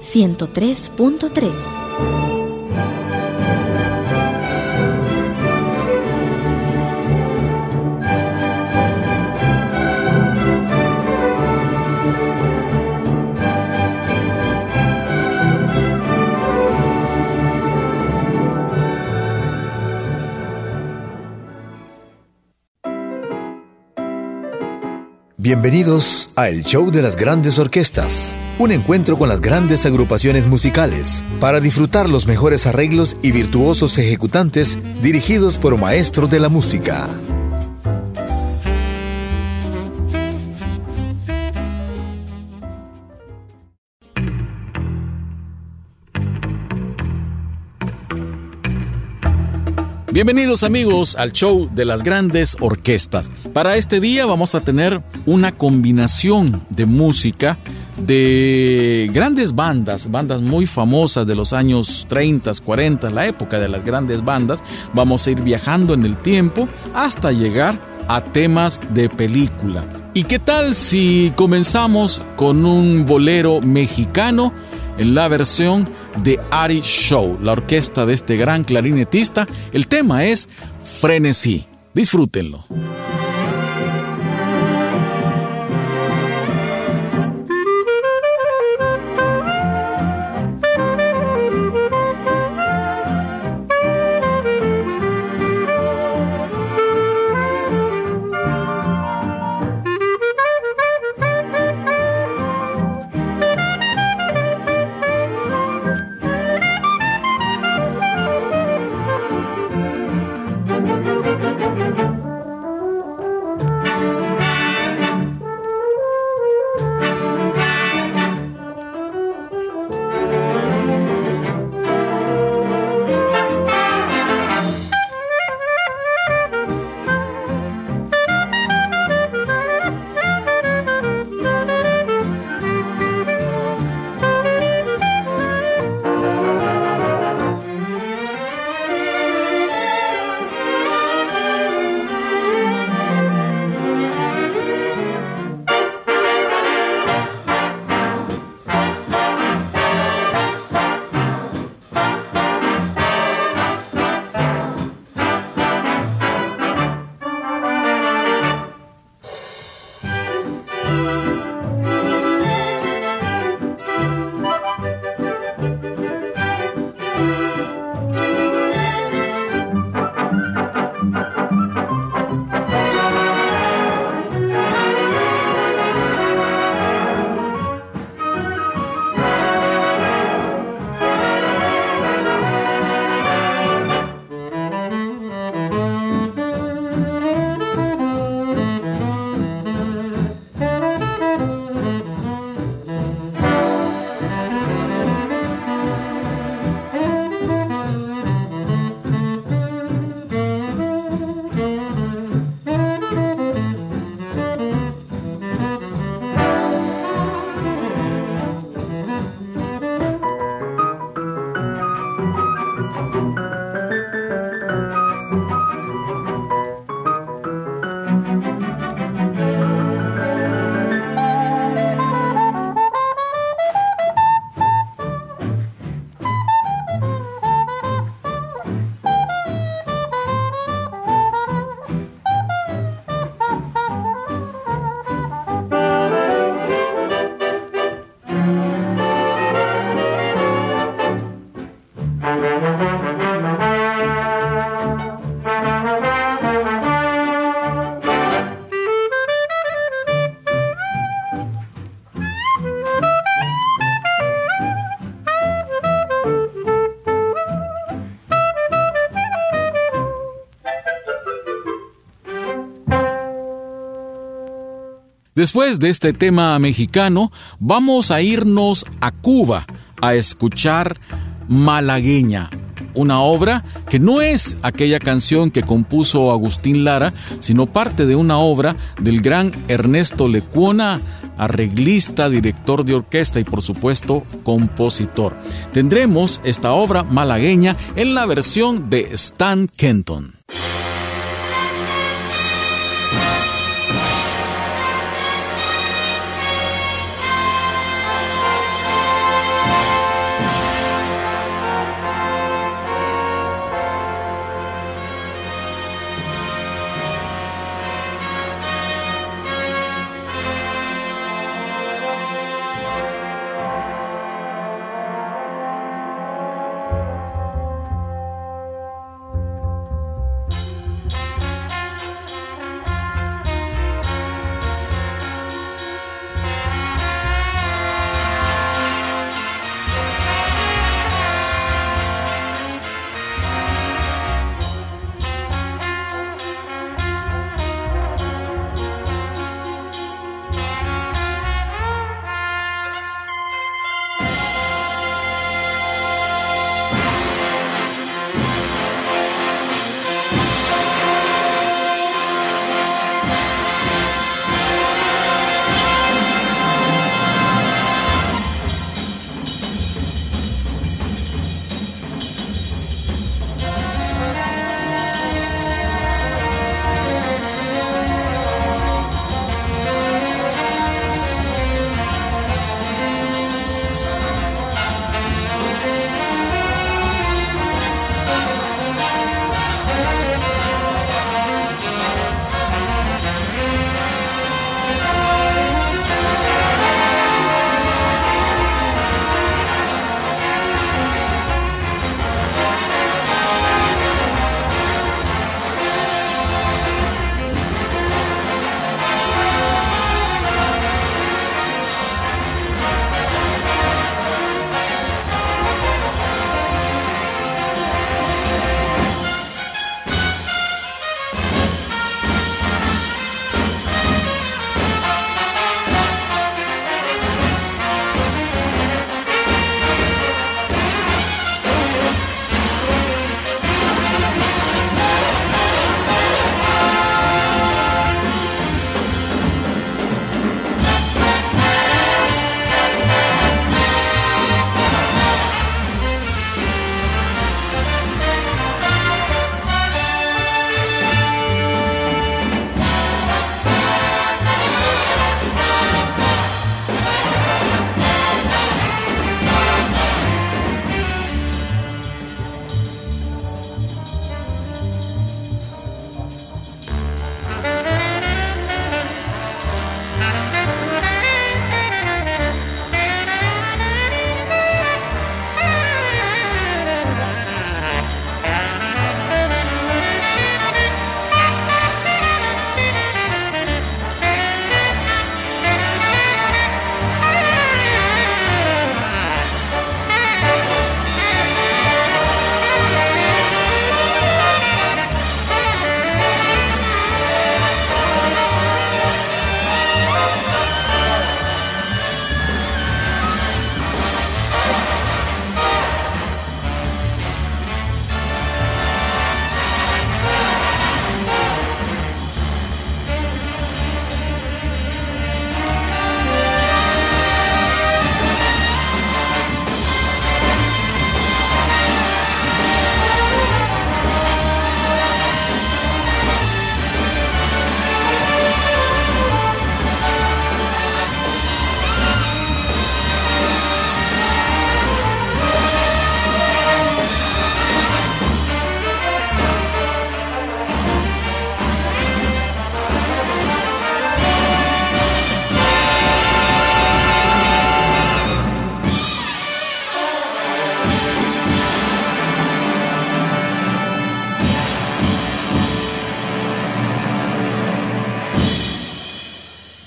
103.3. Bienvenidos a El Show de las Grandes Orquestas, un encuentro con las grandes agrupaciones musicales para disfrutar los mejores arreglos y virtuosos ejecutantes dirigidos por maestros de la música. Bienvenidos amigos al show de las grandes orquestas. Para este día vamos a tener una combinación de música de grandes bandas, bandas muy famosas de los años 30, 40, la época de las grandes bandas. Vamos a ir viajando en el tiempo hasta llegar a temas de película. ¿Y qué tal si comenzamos con un bolero mexicano en la versión de Ari Show, la orquesta de este gran clarinetista. El tema es Frenesí. Disfrútenlo. Después de este tema mexicano, vamos a irnos a Cuba a escuchar malagueña una obra que no es aquella canción que compuso Agustín Lara, sino parte de una obra del gran Ernesto Lecuona, arreglista, director de orquesta y por supuesto compositor. Tendremos esta obra malagueña en la versión de Stan Kenton.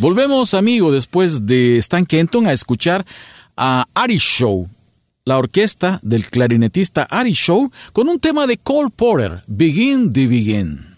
Volvemos, amigo, después de Stan Kenton a escuchar a Ari Show, la orquesta del clarinetista Ari Show, con un tema de Cole Porter, Begin the Begin.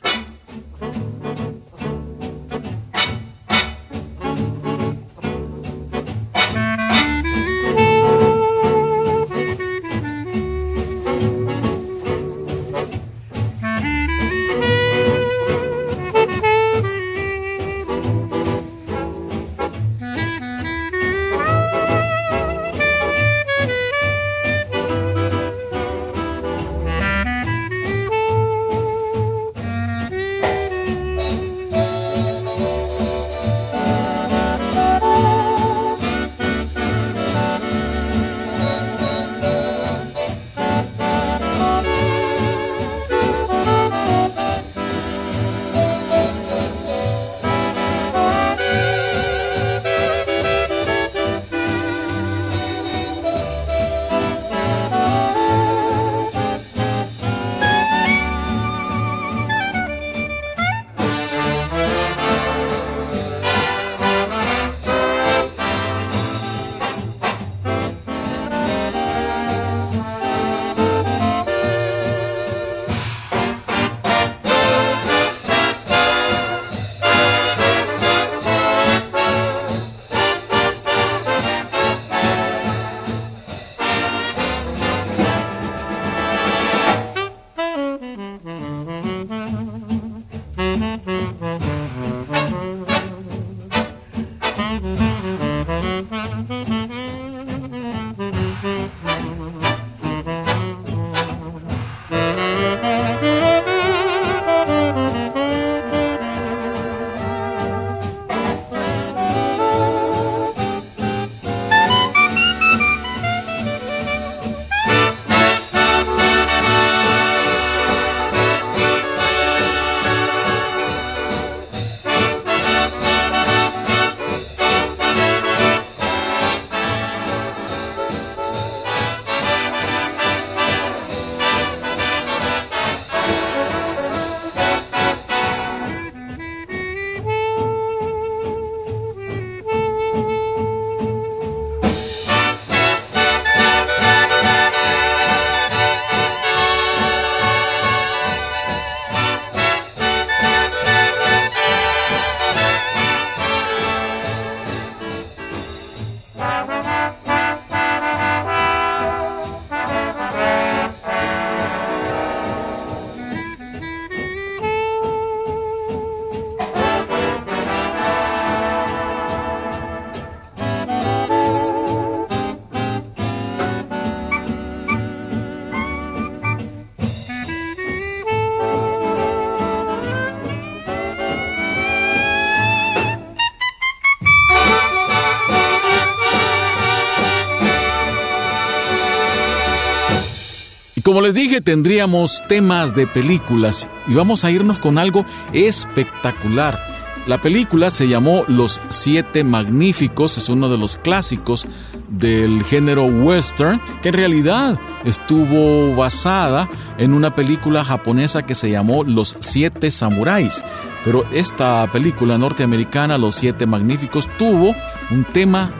Como les dije, tendríamos temas de películas y vamos a irnos con algo espectacular. La película se llamó Los Siete Magníficos, es uno de los clásicos del género western, que en realidad estuvo basada en una película japonesa que se llamó Los Siete Samuráis. Pero esta película norteamericana, Los Siete Magníficos, tuvo un tema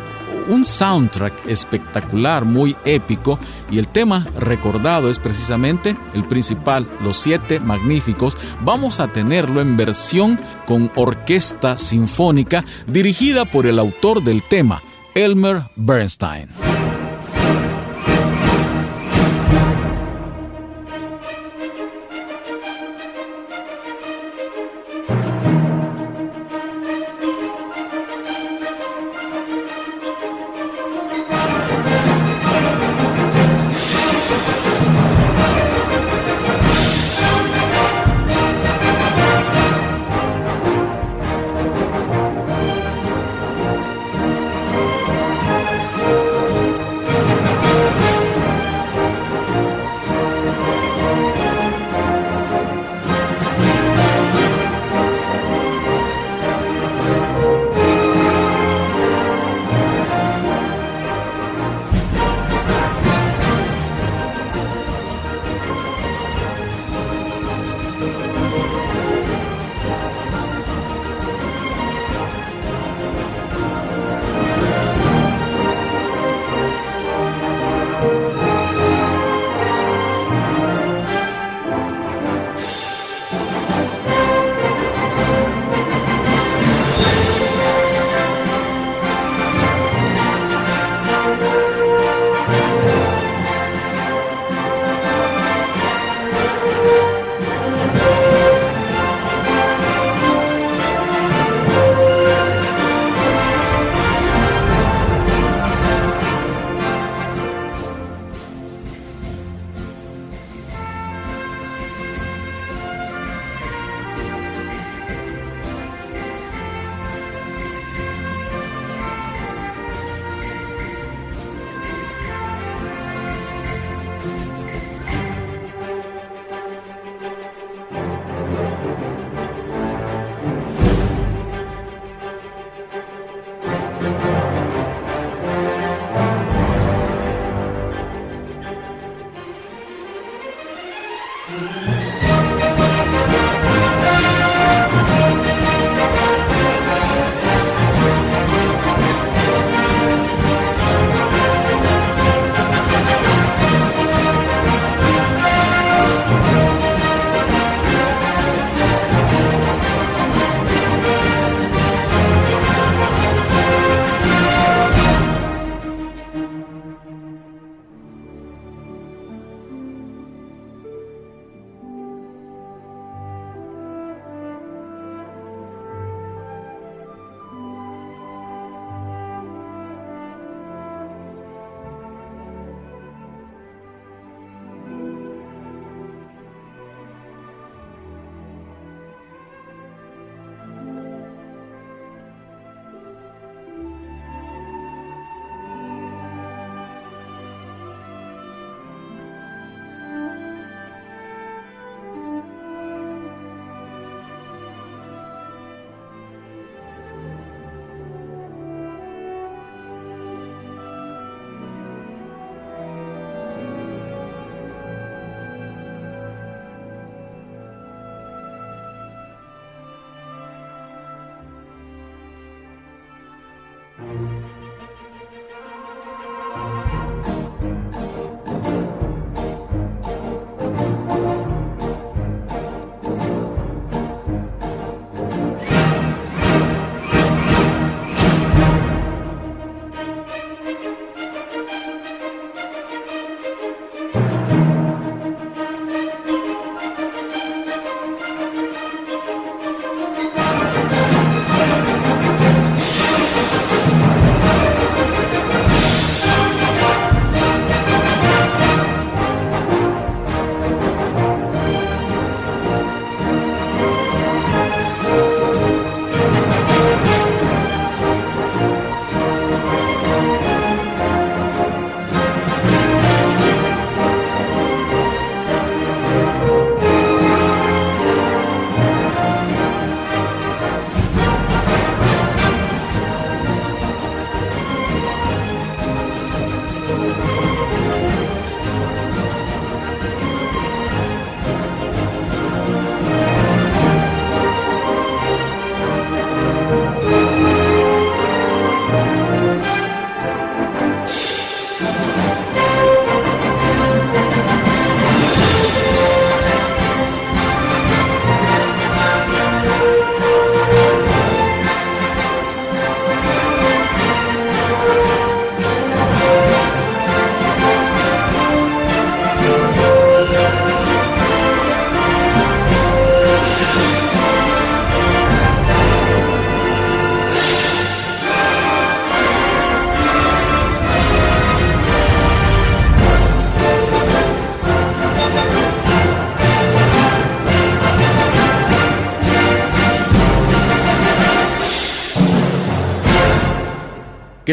un soundtrack espectacular, muy épico, y el tema recordado es precisamente el principal, Los Siete Magníficos. Vamos a tenerlo en versión con orquesta sinfónica dirigida por el autor del tema, Elmer Bernstein.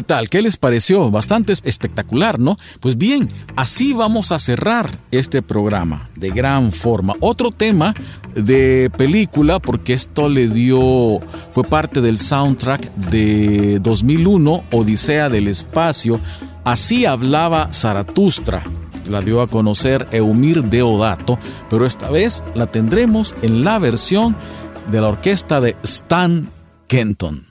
Tal? ¿Qué les pareció? Bastante espectacular, ¿no? Pues bien, así vamos a cerrar este programa de gran forma. Otro tema de película, porque esto le dio, fue parte del soundtrack de 2001, Odisea del Espacio. Así hablaba Zaratustra. La dio a conocer Eumir Deodato, pero esta vez la tendremos en la versión de la orquesta de Stan Kenton.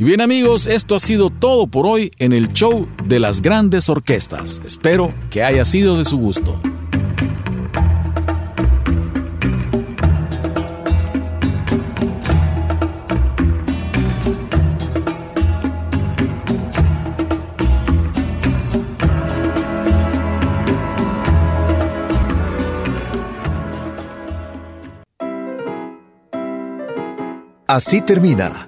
Y bien amigos, esto ha sido todo por hoy en el show de las grandes orquestas. Espero que haya sido de su gusto. Así termina